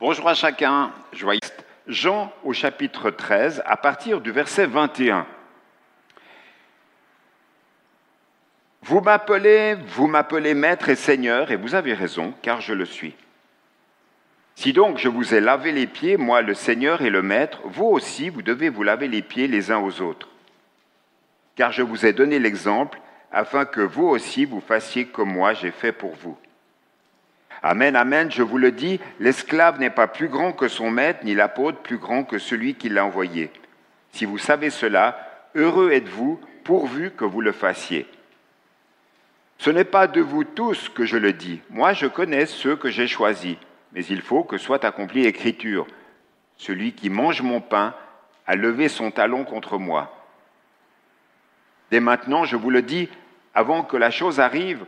Bonjour à chacun. Joyeux Jean au chapitre 13, à partir du verset 21. Vous m'appelez, vous m'appelez maître et seigneur, et vous avez raison, car je le suis. Si donc je vous ai lavé les pieds, moi le Seigneur et le Maître, vous aussi, vous devez vous laver les pieds les uns aux autres. Car je vous ai donné l'exemple, afin que vous aussi vous fassiez comme moi j'ai fait pour vous. Amen, amen, je vous le dis, l'esclave n'est pas plus grand que son maître, ni l'apôtre plus grand que celui qui l'a envoyé. Si vous savez cela, heureux êtes-vous, pourvu que vous le fassiez. Ce n'est pas de vous tous que je le dis, moi je connais ceux que j'ai choisis, mais il faut que soit accomplie l'Écriture. Celui qui mange mon pain a levé son talon contre moi. Dès maintenant, je vous le dis, avant que la chose arrive,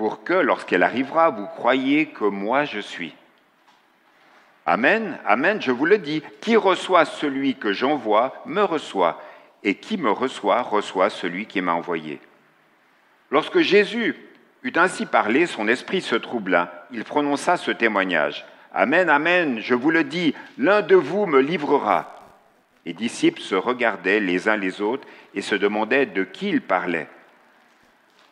pour que, lorsqu'elle arrivera, vous croyiez que moi je suis. Amen, Amen, je vous le dis, qui reçoit celui que j'envoie me reçoit, et qui me reçoit reçoit celui qui m'a envoyé. Lorsque Jésus eut ainsi parlé, son esprit se troubla, il prononça ce témoignage. Amen, Amen, je vous le dis, l'un de vous me livrera. Les disciples se regardaient les uns les autres et se demandaient de qui il parlait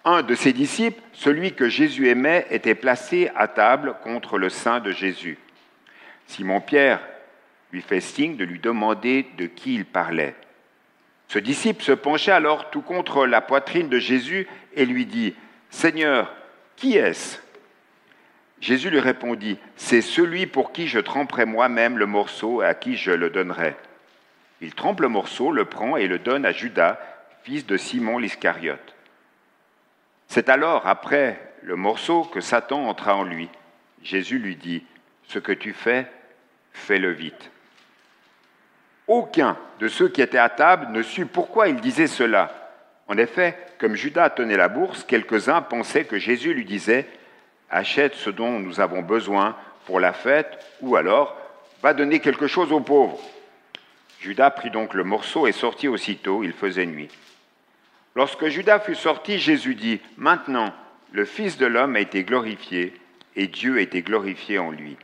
un de ses disciples, celui que Jésus aimait, était placé à table contre le sein de Jésus. Simon-Pierre lui fait signe de lui demander de qui il parlait. Ce disciple se pencha alors tout contre la poitrine de Jésus et lui dit, Seigneur, qui est-ce? Jésus lui répondit, C'est celui pour qui je tremperai moi-même le morceau et à qui je le donnerai. Il trempe le morceau, le prend et le donne à Judas, fils de Simon l'Iscariote. C'est alors, après le morceau, que Satan entra en lui. Jésus lui dit, Ce que tu fais, fais-le vite. Aucun de ceux qui étaient à table ne sut pourquoi il disait cela. En effet, comme Judas tenait la bourse, quelques-uns pensaient que Jésus lui disait, Achète ce dont nous avons besoin pour la fête, ou alors va donner quelque chose aux pauvres. Judas prit donc le morceau et sortit aussitôt, il faisait nuit. Lorsque Judas fut sorti, Jésus dit, Maintenant, le Fils de l'homme a été glorifié, et Dieu a été glorifié en lui.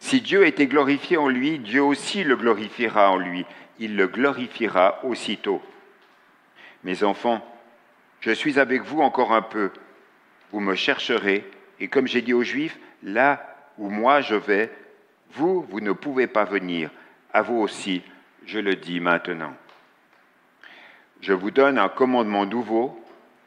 Si Dieu a été glorifié en lui, Dieu aussi le glorifiera en lui. Il le glorifiera aussitôt. Mes enfants, je suis avec vous encore un peu. Vous me chercherez, et comme j'ai dit aux Juifs, là où moi je vais, vous, vous ne pouvez pas venir. À vous aussi, je le dis maintenant. Je vous donne un commandement nouveau,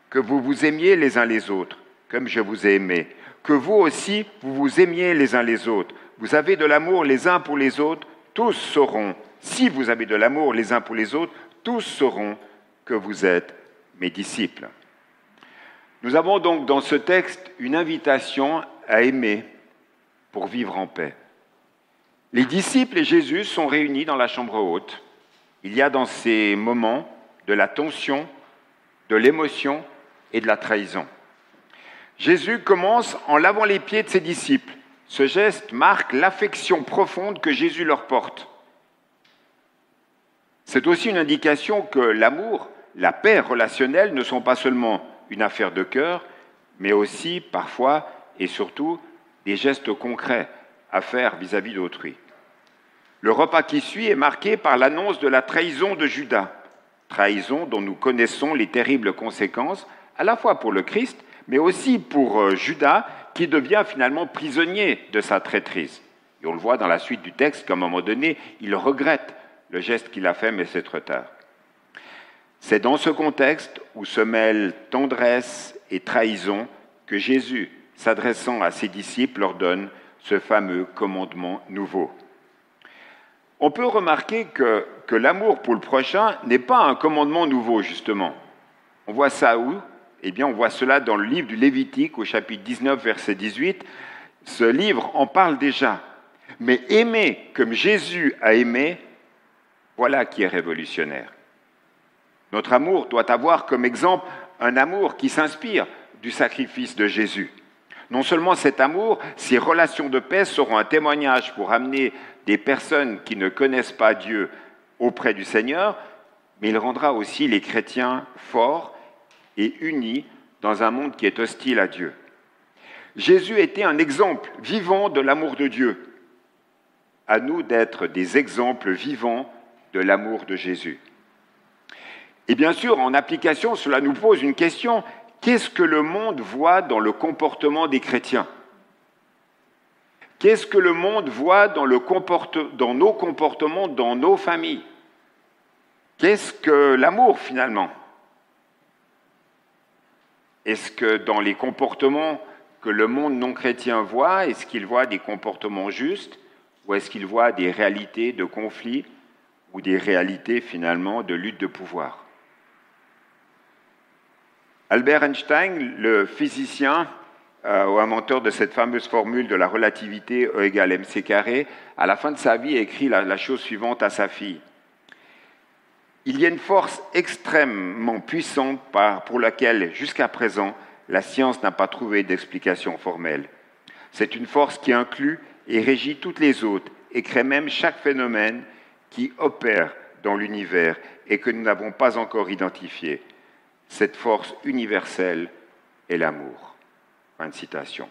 que vous vous aimiez les uns les autres, comme je vous ai aimé, que vous aussi, vous vous aimiez les uns les autres. Vous avez de l'amour les uns pour les autres, tous sauront, si vous avez de l'amour les uns pour les autres, tous sauront que vous êtes mes disciples. Nous avons donc dans ce texte une invitation à aimer pour vivre en paix. Les disciples et Jésus sont réunis dans la chambre haute. Il y a dans ces moments de la tension, de l'émotion et de la trahison. Jésus commence en lavant les pieds de ses disciples. Ce geste marque l'affection profonde que Jésus leur porte. C'est aussi une indication que l'amour, la paix relationnelle ne sont pas seulement une affaire de cœur, mais aussi parfois et surtout des gestes concrets à faire vis-à-vis d'autrui. Le repas qui suit est marqué par l'annonce de la trahison de Judas trahison dont nous connaissons les terribles conséquences, à la fois pour le Christ, mais aussi pour euh, Judas, qui devient finalement prisonnier de sa traîtrise. Et on le voit dans la suite du texte qu'à un moment donné, il regrette le geste qu'il a fait, mais c'est trop tard. C'est dans ce contexte où se mêlent tendresse et trahison que Jésus, s'adressant à ses disciples, leur donne ce fameux commandement nouveau. On peut remarquer que que l'amour pour le prochain n'est pas un commandement nouveau, justement. On voit ça où? Eh bien, on voit cela dans le livre du Lévitique, au chapitre 19, verset 18. Ce livre en parle déjà. Mais aimer comme Jésus a aimé, voilà qui est révolutionnaire. Notre amour doit avoir comme exemple un amour qui s'inspire du sacrifice de Jésus. Non seulement cet amour, ces relations de paix seront un témoignage pour amener des personnes qui ne connaissent pas Dieu auprès du Seigneur, mais il rendra aussi les chrétiens forts et unis dans un monde qui est hostile à Dieu. Jésus était un exemple vivant de l'amour de Dieu. à nous d'être des exemples vivants de l'amour de Jésus. Et bien sûr, en application, cela nous pose une question. Qu'est-ce que le monde voit dans le comportement des chrétiens? Qu'est-ce que le monde voit dans, nos comportements, dans nos familles? Qu'est-ce que l'amour finalement? Est-ce que dans les comportements que le monde non chrétien voit, est-ce qu'il voit des comportements justes ou est-ce qu'il voit des réalités de conflit ou des réalités finalement de lutte de pouvoir? Albert Einstein, le physicien ou inventeur de cette fameuse formule de la relativité E égale mc carré, à la fin de sa vie, écrit la chose suivante à sa fille. Il y a une force extrêmement puissante pour laquelle, jusqu'à présent, la science n'a pas trouvé d'explication formelle. C'est une force qui inclut et régit toutes les autres et crée même chaque phénomène qui opère dans l'univers et que nous n'avons pas encore identifié. Cette force universelle est l'amour. Fin de citation.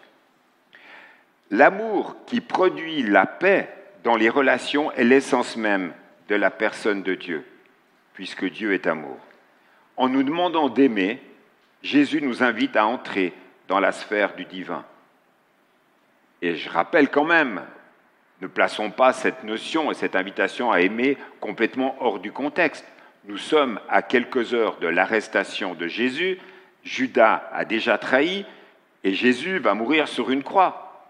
L'amour qui produit la paix dans les relations est l'essence même de la personne de Dieu puisque Dieu est amour. En nous demandant d'aimer, Jésus nous invite à entrer dans la sphère du divin. Et je rappelle quand même, ne plaçons pas cette notion et cette invitation à aimer complètement hors du contexte. Nous sommes à quelques heures de l'arrestation de Jésus, Judas a déjà trahi et Jésus va mourir sur une croix.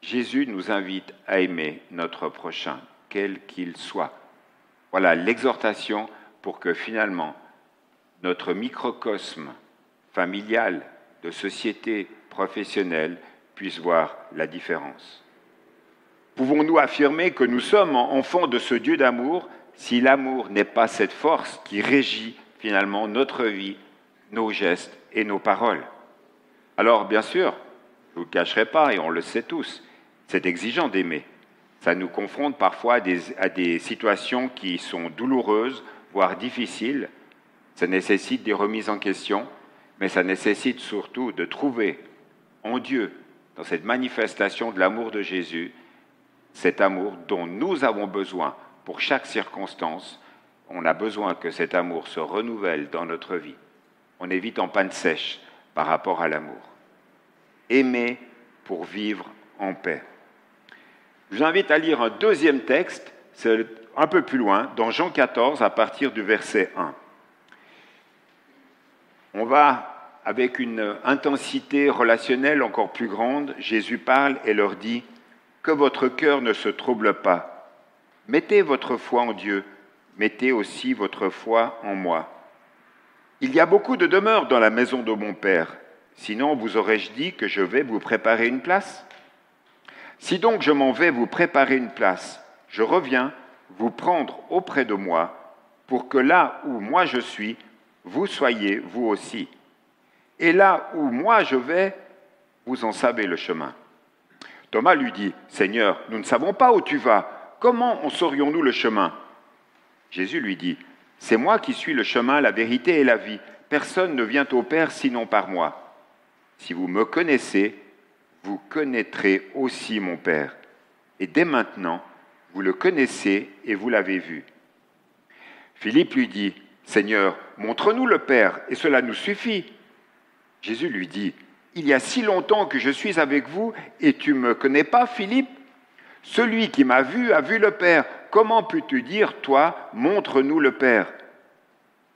Jésus nous invite à aimer notre prochain, quel qu'il soit. Voilà l'exhortation pour que finalement notre microcosme familial, de société professionnelle puisse voir la différence. Pouvons-nous affirmer que nous sommes enfants de ce Dieu d'amour si l'amour n'est pas cette force qui régit finalement notre vie, nos gestes et nos paroles? Alors bien sûr, je ne vous le cacherai pas, et on le sait tous, c'est exigeant d'aimer. Ça nous confronte parfois à des, situations qui sont douloureuses, voire difficiles. Ça nécessite des remises en question, mais ça nécessite surtout de trouver en Dieu, dans cette manifestation de l'amour de Jésus, cet amour dont nous avons besoin pour chaque circonstance. On a besoin que cet amour se renouvelle dans notre vie. On est vite en panne sèche par rapport à l'amour. Aimer pour vivre en paix. Je vous invite à lire un deuxième texte, c'est un peu plus loin, dans Jean 14, à partir du verset 1. On va, avec une intensité relationnelle encore plus grande, Jésus parle et leur dit, Que votre cœur ne se trouble pas. Mettez votre foi en Dieu, mettez aussi votre foi en moi. Il y a beaucoup de demeures dans la maison de mon Père, sinon vous aurais-je dit que je vais vous préparer une place? Si donc je m'en vais vous préparer une place, je reviens vous prendre auprès de moi, pour que là où moi je suis, vous soyez vous aussi. Et là où moi je vais, vous en savez le chemin. Thomas lui dit, Seigneur, nous ne savons pas où tu vas, comment en saurions-nous le chemin? Jésus lui dit, C'est moi qui suis le chemin, la vérité et la vie. Personne ne vient au Père sinon par moi. Si vous me connaissez, vous connaîtrez aussi mon Père. Et dès maintenant, vous le connaissez et vous l'avez vu. Philippe lui dit, Seigneur, montre-nous le Père, et cela nous suffit. Jésus lui dit, Il y a si longtemps que je suis avec vous, et tu ne me connais pas, Philippe? Celui qui m'a vu a vu le Père. Comment peux-tu dire, toi, montre-nous le Père?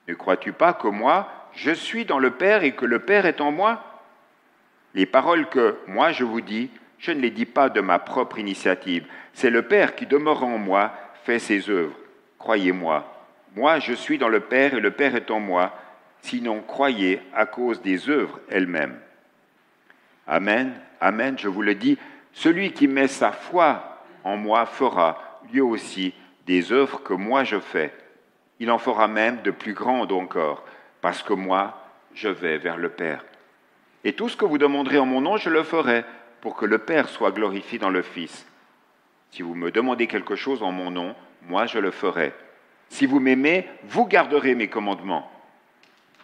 Ne crois-tu pas que moi, je suis dans le Père et que le Père est en moi? Les paroles que moi je vous dis, je ne les dis pas de ma propre initiative. C'est le Père qui demeure en moi, fait ses œuvres. Croyez-moi. Moi je suis dans le Père et le Père est en moi. Sinon croyez à cause des œuvres elles-mêmes. Amen, Amen, je vous le dis, celui qui met sa foi en moi fera, lui aussi, des œuvres que moi je fais. Il en fera même de plus grandes encore, parce que moi, je vais vers le Père. Et tout ce que vous demanderez en mon nom, je le ferai, pour que le Père soit glorifié dans le Fils. Si vous me demandez quelque chose en mon nom, moi je le ferai. Si vous m'aimez, vous garderez mes commandements.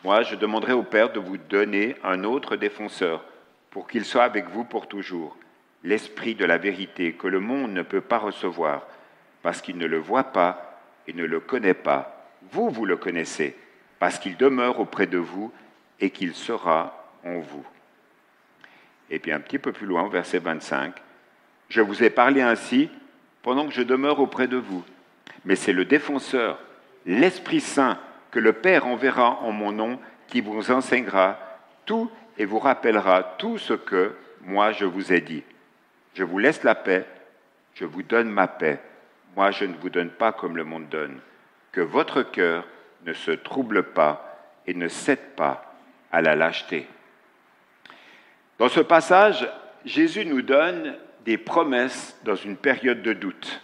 Moi, je demanderai au Père de vous donner un autre défenseur, pour qu'il soit avec vous pour toujours. l'Esprit de la vérité que le monde ne peut pas recevoir, parce qu'il ne le voit pas et ne le connaît pas. Vous, vous le connaissez, parce qu'il demeure auprès de vous et qu'il sera en vous. Et puis un petit peu plus loin, verset 25, Je vous ai parlé ainsi pendant que je demeure auprès de vous, mais c'est le défenseur, l'Esprit Saint, que le Père enverra en mon nom, qui vous enseignera tout et vous rappellera tout ce que moi je vous ai dit. Je vous laisse la paix, je vous donne ma paix. Moi, je ne vous donne pas comme le monde donne. Que votre cœur ne se trouble pas et ne cède pas à la lâcheté. Dans ce passage, Jésus nous donne des promesses dans une période de doute.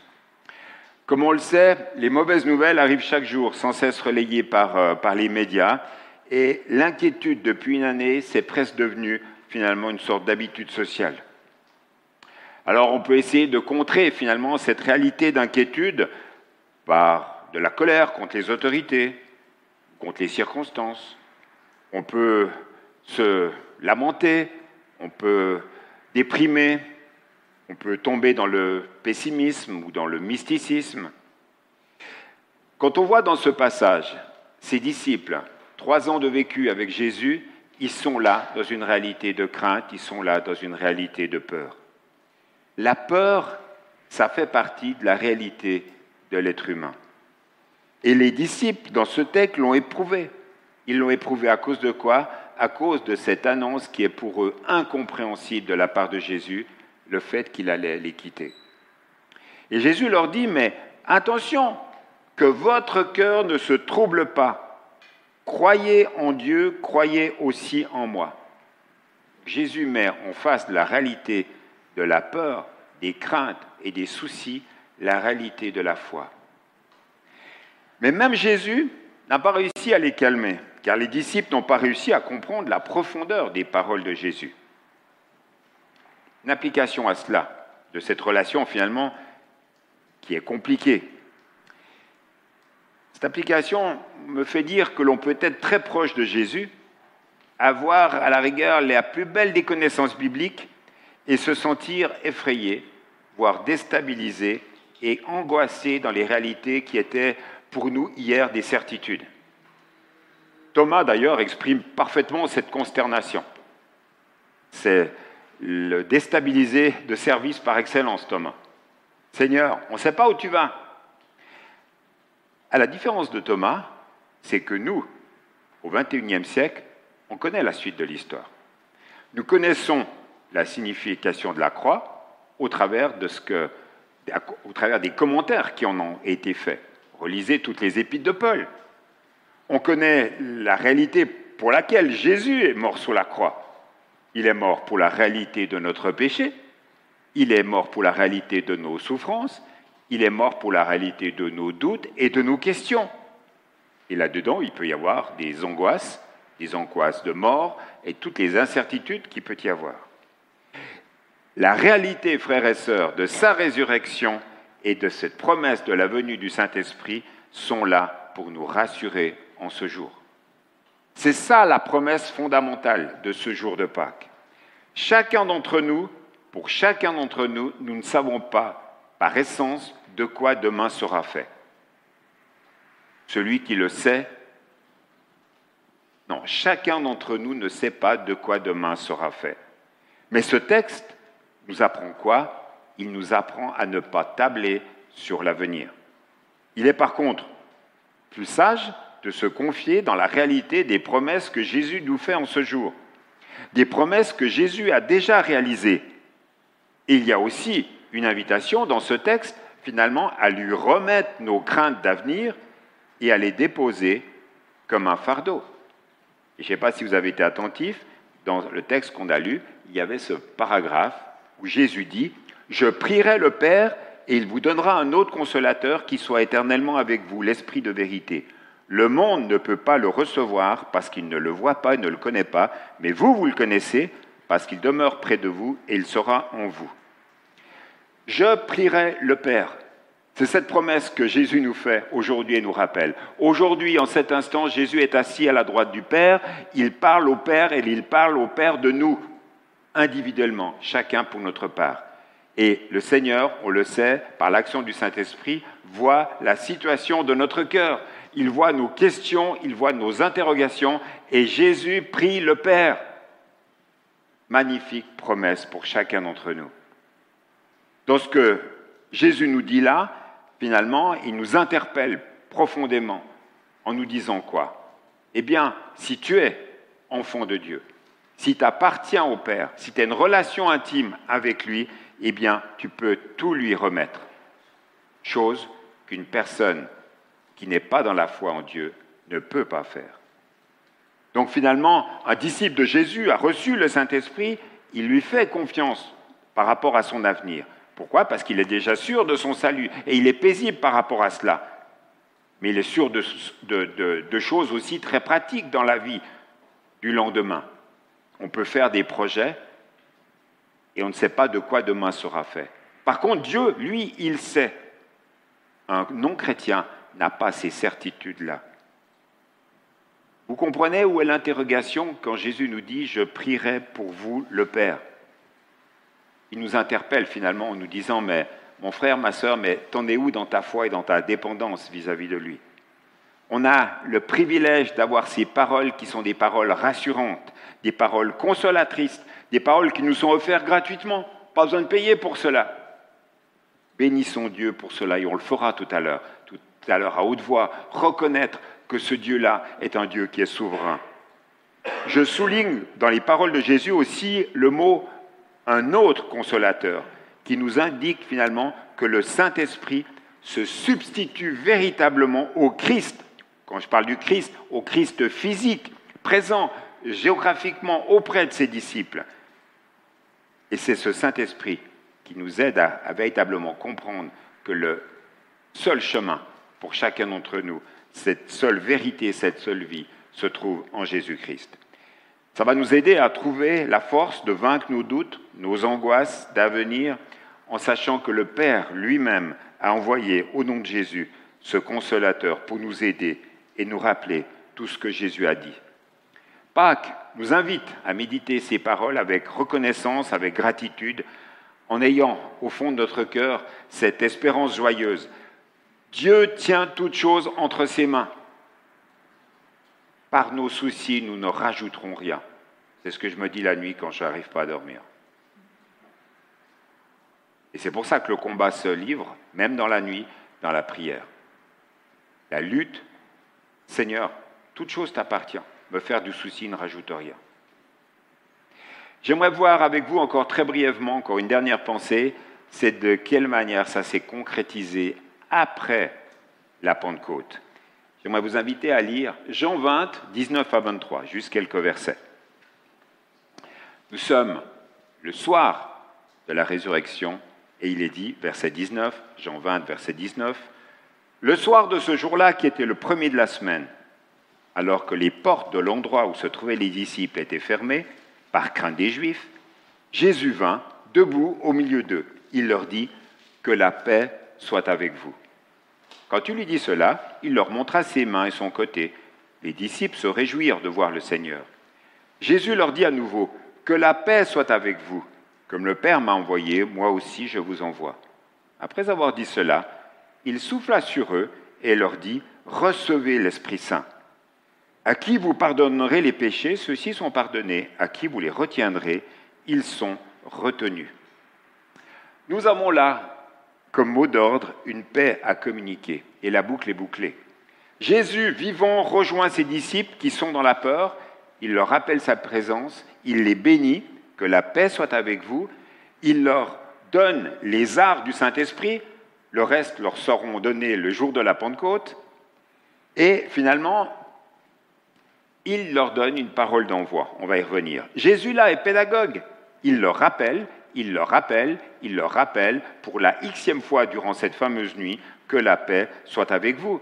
Comme on le sait, les mauvaises nouvelles arrivent chaque jour, sans cesse relayées par, euh, les médias, et l'inquiétude depuis une année, c'est presque devenu finalement une sorte d'habitude sociale. Alors on peut essayer de contrer finalement cette réalité d'inquiétude par de la colère contre les autorités, contre les circonstances. On peut se lamenter, on peut déprimer, on peut tomber dans le pessimisme ou dans le mysticisme. Quand on voit dans ce passage ces disciples, trois ans de vécu avec Jésus, ils sont là dans une réalité de crainte, ils sont là dans une réalité de peur. La peur, ça fait partie de la réalité de l'être humain. Et les disciples, dans ce texte, l'ont éprouvé. Ils l'ont éprouvé à cause de quoi? À cause de cette annonce qui est pour eux incompréhensible de la part de Jésus, le fait qu'il allait les quitter. Et Jésus leur dit, mais attention, que votre cœur ne se trouble pas. Croyez en Dieu, croyez aussi en moi. Jésus met en face de la réalité de la peur, des craintes et des soucis la réalité de la foi. Mais même Jésus n'a pas réussi à les calmer, car les disciples n'ont pas réussi à comprendre la profondeur des paroles de Jésus. Une application à cela, de cette relation finalement qui est compliquée. Cette application me fait dire que l'on peut être très proche de Jésus, avoir à la rigueur la plus belle des connaissances bibliques, et se sentir effrayé, voire déstabilisé et angoissé dans les réalités qui étaient pour nous hier des certitudes. Thomas, d'ailleurs, exprime parfaitement cette consternation. C'est le déstabilisé de service par excellence, Thomas. Seigneur, on ne sait pas où tu vas. À la différence de Thomas, c'est que nous, au XXIe siècle, on connaît la suite de l'histoire. Nous connaissons la signification de la croix au travers, de ce que, au travers des commentaires qui en ont été faits. Relisez toutes les épîtres de Paul. On connaît la réalité pour laquelle Jésus est mort sur la croix. Il est mort pour la réalité de notre péché, il est mort pour la réalité de nos souffrances, il est mort pour la réalité de nos doutes et de nos questions. Et là-dedans, il peut y avoir des angoisses, des angoisses de mort et toutes les incertitudes qu'il peut y avoir. La réalité, frères et sœurs, de sa résurrection et de cette promesse de la venue du Saint-Esprit sont là pour nous rassurer en ce jour. C'est ça la promesse fondamentale de ce jour de Pâques. Chacun d'entre nous, pour chacun d'entre nous, nous ne savons pas, par essence, de quoi demain sera fait. Celui qui le sait, non, chacun d'entre nous ne sait pas de quoi demain sera fait. Mais ce texte nous apprend quoi? Il nous apprend à ne pas tabler sur l'avenir. Il est par contre plus sage de se confier dans la réalité des promesses que Jésus nous fait en ce jour, des promesses que Jésus a déjà réalisées. Et il y a aussi une invitation dans ce texte, finalement, à lui remettre nos craintes d'avenir et à les déposer comme un fardeau. je ne sais pas si vous avez été attentif, dans le texte qu'on a lu, il y avait ce paragraphe Jésus dit, Je prierai le Père et il vous donnera un autre consolateur qui soit éternellement avec vous, l'Esprit de vérité. Le monde ne peut pas le recevoir parce qu'il ne le voit pas et ne le connaît pas, mais vous, vous le connaissez parce qu'il demeure près de vous et il sera en vous. Je prierai le Père. C'est cette promesse que Jésus nous fait aujourd'hui et nous rappelle. Aujourd'hui, en cet instant, Jésus est assis à la droite du Père, il parle au Père et il parle au Père de nous. Individuellement, chacun pour notre part. Et le Seigneur, on le sait, par l'action du Saint-Esprit, voit la situation de notre cœur. Il voit nos questions, il voit nos interrogations, et Jésus prie le Père. Magnifique promesse pour chacun d'entre nous. Dans ce que Jésus nous dit là, finalement, il nous interpelle profondément en nous disant quoi? Eh bien, si tu es enfant de Dieu, si tu appartiens au Père, si tu as une relation intime avec lui, eh bien, tu peux tout lui remettre. Chose qu'une personne qui n'est pas dans la foi en Dieu ne peut pas faire. Donc finalement, un disciple de Jésus a reçu le Saint-Esprit, il lui fait confiance par rapport à son avenir. Pourquoi? Parce qu'il est déjà sûr de son salut et il est paisible par rapport à cela. Mais il est sûr de, de choses aussi très pratiques dans la vie du lendemain. On peut faire des projets et on ne sait pas de quoi demain sera fait. Par contre, Dieu, lui, il sait. Un non-chrétien n'a pas ces certitudes-là. Vous comprenez où est l'interrogation quand Jésus nous dit ⁇ Je prierai pour vous le Père ⁇ Il nous interpelle finalement en nous disant ⁇ Mais mon frère, ma sœur, mais t'en es où dans ta foi et dans ta dépendance vis-à-vis -vis de lui ?⁇ On a le privilège d'avoir ces paroles qui sont des paroles rassurantes, des paroles consolatrices, des paroles qui nous sont offertes gratuitement, pas besoin de payer pour cela. Bénissons Dieu pour cela et on le fera tout à l'heure, tout à l'heure à haute voix, reconnaître que ce Dieu-là est un Dieu qui est souverain. Je souligne dans les paroles de Jésus aussi le mot un autre consolateur qui nous indique finalement que le Saint-Esprit se substitue véritablement au Christ. Quand je parle du Christ, au Christ physique, présent géographiquement auprès de ses disciples. Et c'est ce Saint-Esprit qui nous aide à, véritablement comprendre que le seul chemin pour chacun d'entre nous, cette seule vérité, cette seule vie, se trouve en Jésus-Christ. Ça va nous aider à trouver la force de vaincre nos doutes, nos angoisses d'avenir, en sachant que le Père lui-même a envoyé au nom de Jésus ce consolateur pour nous aider et nous rappeler tout ce que Jésus a dit. Pâques nous invite à méditer ces paroles avec reconnaissance, avec gratitude, en ayant au fond de notre cœur cette espérance joyeuse. Dieu tient toutes choses entre ses mains. Par nos soucis, nous ne rajouterons rien. C'est ce que je me dis la nuit quand je n'arrive pas à dormir. Et c'est pour ça que le combat se livre, même dans la nuit, dans la prière. La lutte, Seigneur, toute chose t'appartient me faire du souci ne rajoute rien. J'aimerais voir avec vous encore très brièvement, encore une dernière pensée, c'est de quelle manière ça s'est concrétisé après la Pentecôte. J'aimerais vous inviter à lire Jean 20, 19 à 23, juste quelques versets. Nous sommes le soir de la résurrection, et il est dit, verset 19, Jean 20, verset 19, le soir de ce jour-là, qui était le premier de la semaine, alors que les portes de l'endroit où se trouvaient les disciples étaient fermées, par crainte des Juifs, Jésus vint, debout au milieu d'eux. Il leur dit, Que la paix soit avec vous. Quand tu lui dis cela, il leur montra ses mains et son côté. Les disciples se réjouirent de voir le Seigneur. Jésus leur dit à nouveau, Que la paix soit avec vous. Comme le Père m'a envoyé, moi aussi je vous envoie. Après avoir dit cela, il souffla sur eux et leur dit, Recevez l'Esprit Saint. À qui vous pardonnerez les péchés, ceux-ci sont pardonnés. À qui vous les retiendrez, ils sont retenus. Nous avons là, comme mot d'ordre, une paix à communiquer, et la boucle est bouclée. Jésus, vivant, rejoint ses disciples qui sont dans la peur, il leur rappelle sa présence, il les bénit, que la paix soit avec vous, il leur donne les arts du Saint-Esprit, le reste leur seront donnés le jour de la Pentecôte, et finalement, il leur donne une parole d'envoi. On va y revenir. Jésus là est pédagogue. Il leur rappelle, il leur rappelle, il leur rappelle pour la xème fois durant cette fameuse nuit que la paix soit avec vous.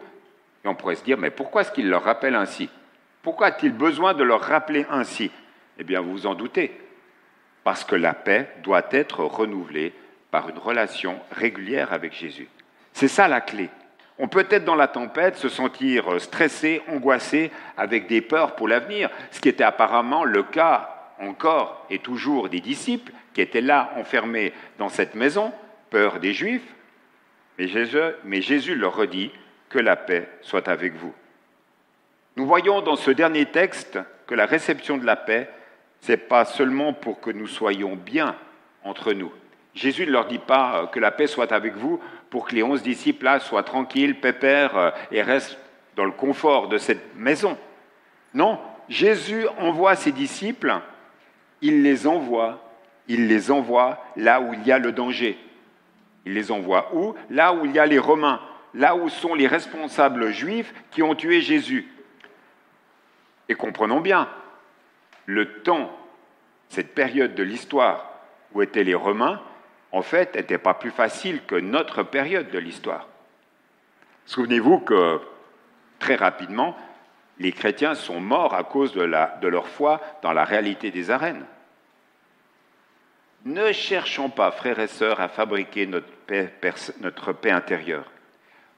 Et on pourrait se dire, mais pourquoi est-ce qu'il leur rappelle ainsi? Pourquoi a-t-il besoin de leur rappeler ainsi? Eh bien, vous vous en doutez. Parce que la paix doit être renouvelée par une relation régulière avec Jésus. C'est ça la clé. On peut être dans la tempête, se sentir stressé, angoissé, avec des peurs pour l'avenir, ce qui était apparemment le cas encore et toujours des disciples qui étaient là enfermés dans cette maison, peur des Juifs, mais Jésus, mais Jésus leur redit que la paix soit avec vous. Nous voyons dans ce dernier texte que la réception de la paix, ce n'est pas seulement pour que nous soyons bien entre nous. Jésus ne leur dit pas que la paix soit avec vous pour que les onze disciples là soient tranquilles, pépères euh, et restent dans le confort de cette maison. Non, Jésus envoie ses disciples, il les envoie, il les envoie là où il y a le danger. Il les envoie où? Là où il y a les Romains, là où sont les responsables juifs qui ont tué Jésus. Et comprenons bien, le temps, cette période de l'histoire où étaient les Romains, en fait, n'était pas plus facile que notre période de l'histoire. Souvenez-vous que très rapidement, les chrétiens sont morts à cause de, leur foi dans la réalité des arènes. Ne cherchons pas, frères et sœurs, à fabriquer notre paix, notre paix intérieure.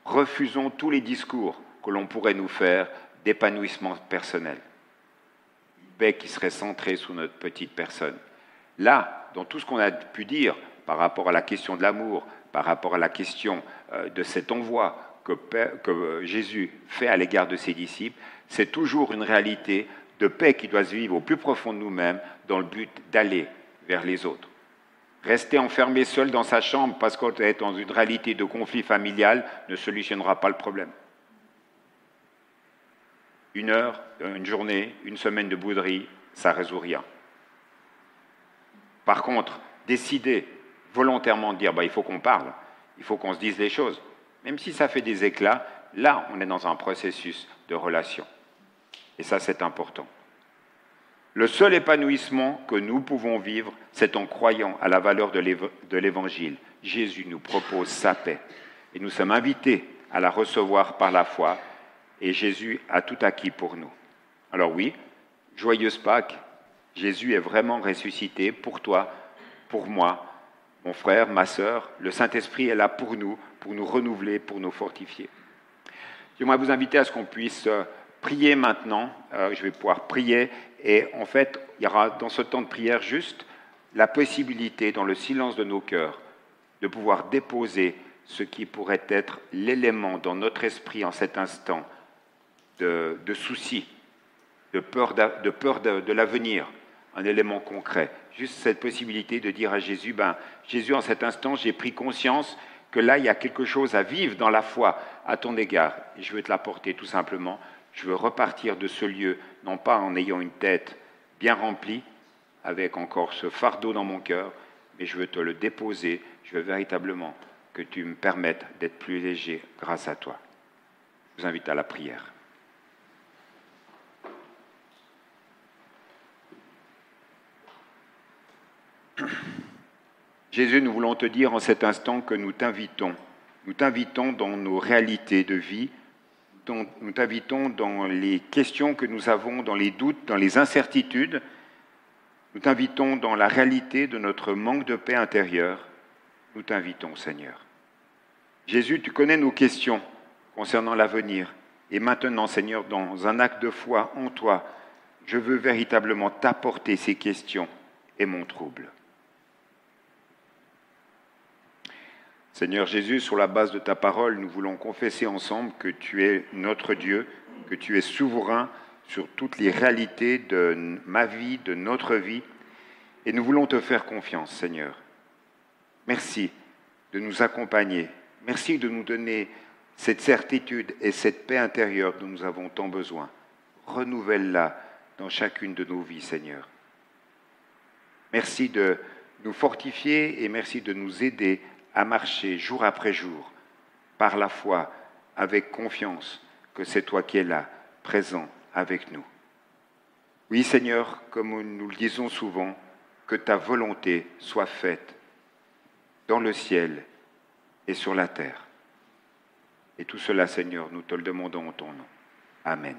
Refusons tous les discours que l'on pourrait nous faire d'épanouissement personnel. Une paix qui serait centrée sur notre petite personne. Là, dans tout ce qu'on a pu dire par rapport à la question de l'amour, par rapport à la question euh, de cet envoi que, Jésus fait à l'égard de ses disciples, c'est toujours une réalité de paix qui doit se vivre au plus profond de nous-mêmes dans le but d'aller vers les autres. Rester enfermé seul dans sa chambre parce qu'on est dans une réalité de conflit familial ne solutionnera pas le problème. Une heure, une journée, une semaine de bouderie, ça ne résout rien. Par contre, décider volontairement dire bah, il faut qu'on parle, il faut qu'on se dise les choses, même si ça fait des éclats, là, on est dans un processus de relation. Et ça, c'est important. Le seul épanouissement que nous pouvons vivre, c'est en croyant à la valeur de l'Évangile. Jésus nous propose sa paix. Et nous sommes invités à la recevoir par la foi. Et Jésus a tout acquis pour nous. Alors oui, joyeuse Pâques, Jésus est vraiment ressuscité pour toi, pour moi, mon frère, ma sœur. Le Saint-Esprit est là pour nous, pour nous renouveler, pour nous fortifier. J'aimerais vous inviter à ce qu'on puisse euh, prier maintenant. Euh, je vais pouvoir prier. Et en fait, il y aura dans ce temps de prière juste la possibilité, dans le silence de nos cœurs, de pouvoir déposer ce qui pourrait être l'élément dans notre esprit en cet instant de, de souci, de peur de, peur de l'avenir, un élément concret. Juste cette possibilité de dire à Jésus, ben, Jésus, en cet instant, j'ai pris conscience que là, il y a quelque chose à vivre dans la foi à ton égard. Je veux te l'apporter tout simplement. Je veux repartir de ce lieu, non pas en ayant une tête bien remplie, avec encore ce fardeau dans mon cœur, mais je veux te le déposer. Je veux véritablement que tu me permettes d'être plus léger grâce à toi. Je vous invite à la prière. Jésus, nous voulons te dire en cet instant que nous t'invitons. Nous t'invitons dans nos réalités de vie. Nous t'invitons dans les questions que nous avons, dans les doutes, dans les incertitudes. Nous t'invitons dans la réalité de notre manque de paix intérieure. Nous t'invitons, Seigneur. Jésus, tu connais nos questions concernant l'avenir. Et maintenant, Seigneur, dans un acte de foi en toi, je veux véritablement t'apporter ces questions et mon trouble. Seigneur Jésus, sur la base de ta parole, nous voulons confesser ensemble que tu es notre Dieu, que tu es souverain sur toutes les réalités de ma vie, de notre vie, et nous voulons te faire confiance, Seigneur. Merci de nous accompagner. Merci de nous donner cette certitude et cette paix intérieure dont nous avons tant besoin. Renouvelle-la dans chacune de nos vies, Seigneur. Merci de nous fortifier et merci de nous aider à marcher jour après jour par la foi avec confiance que c'est toi qui es là, présent avec nous. Oui Seigneur, comme nous le disons souvent, que ta volonté soit faite dans le ciel et sur la terre. Et tout cela, Seigneur, nous te le demandons en ton nom. Amen.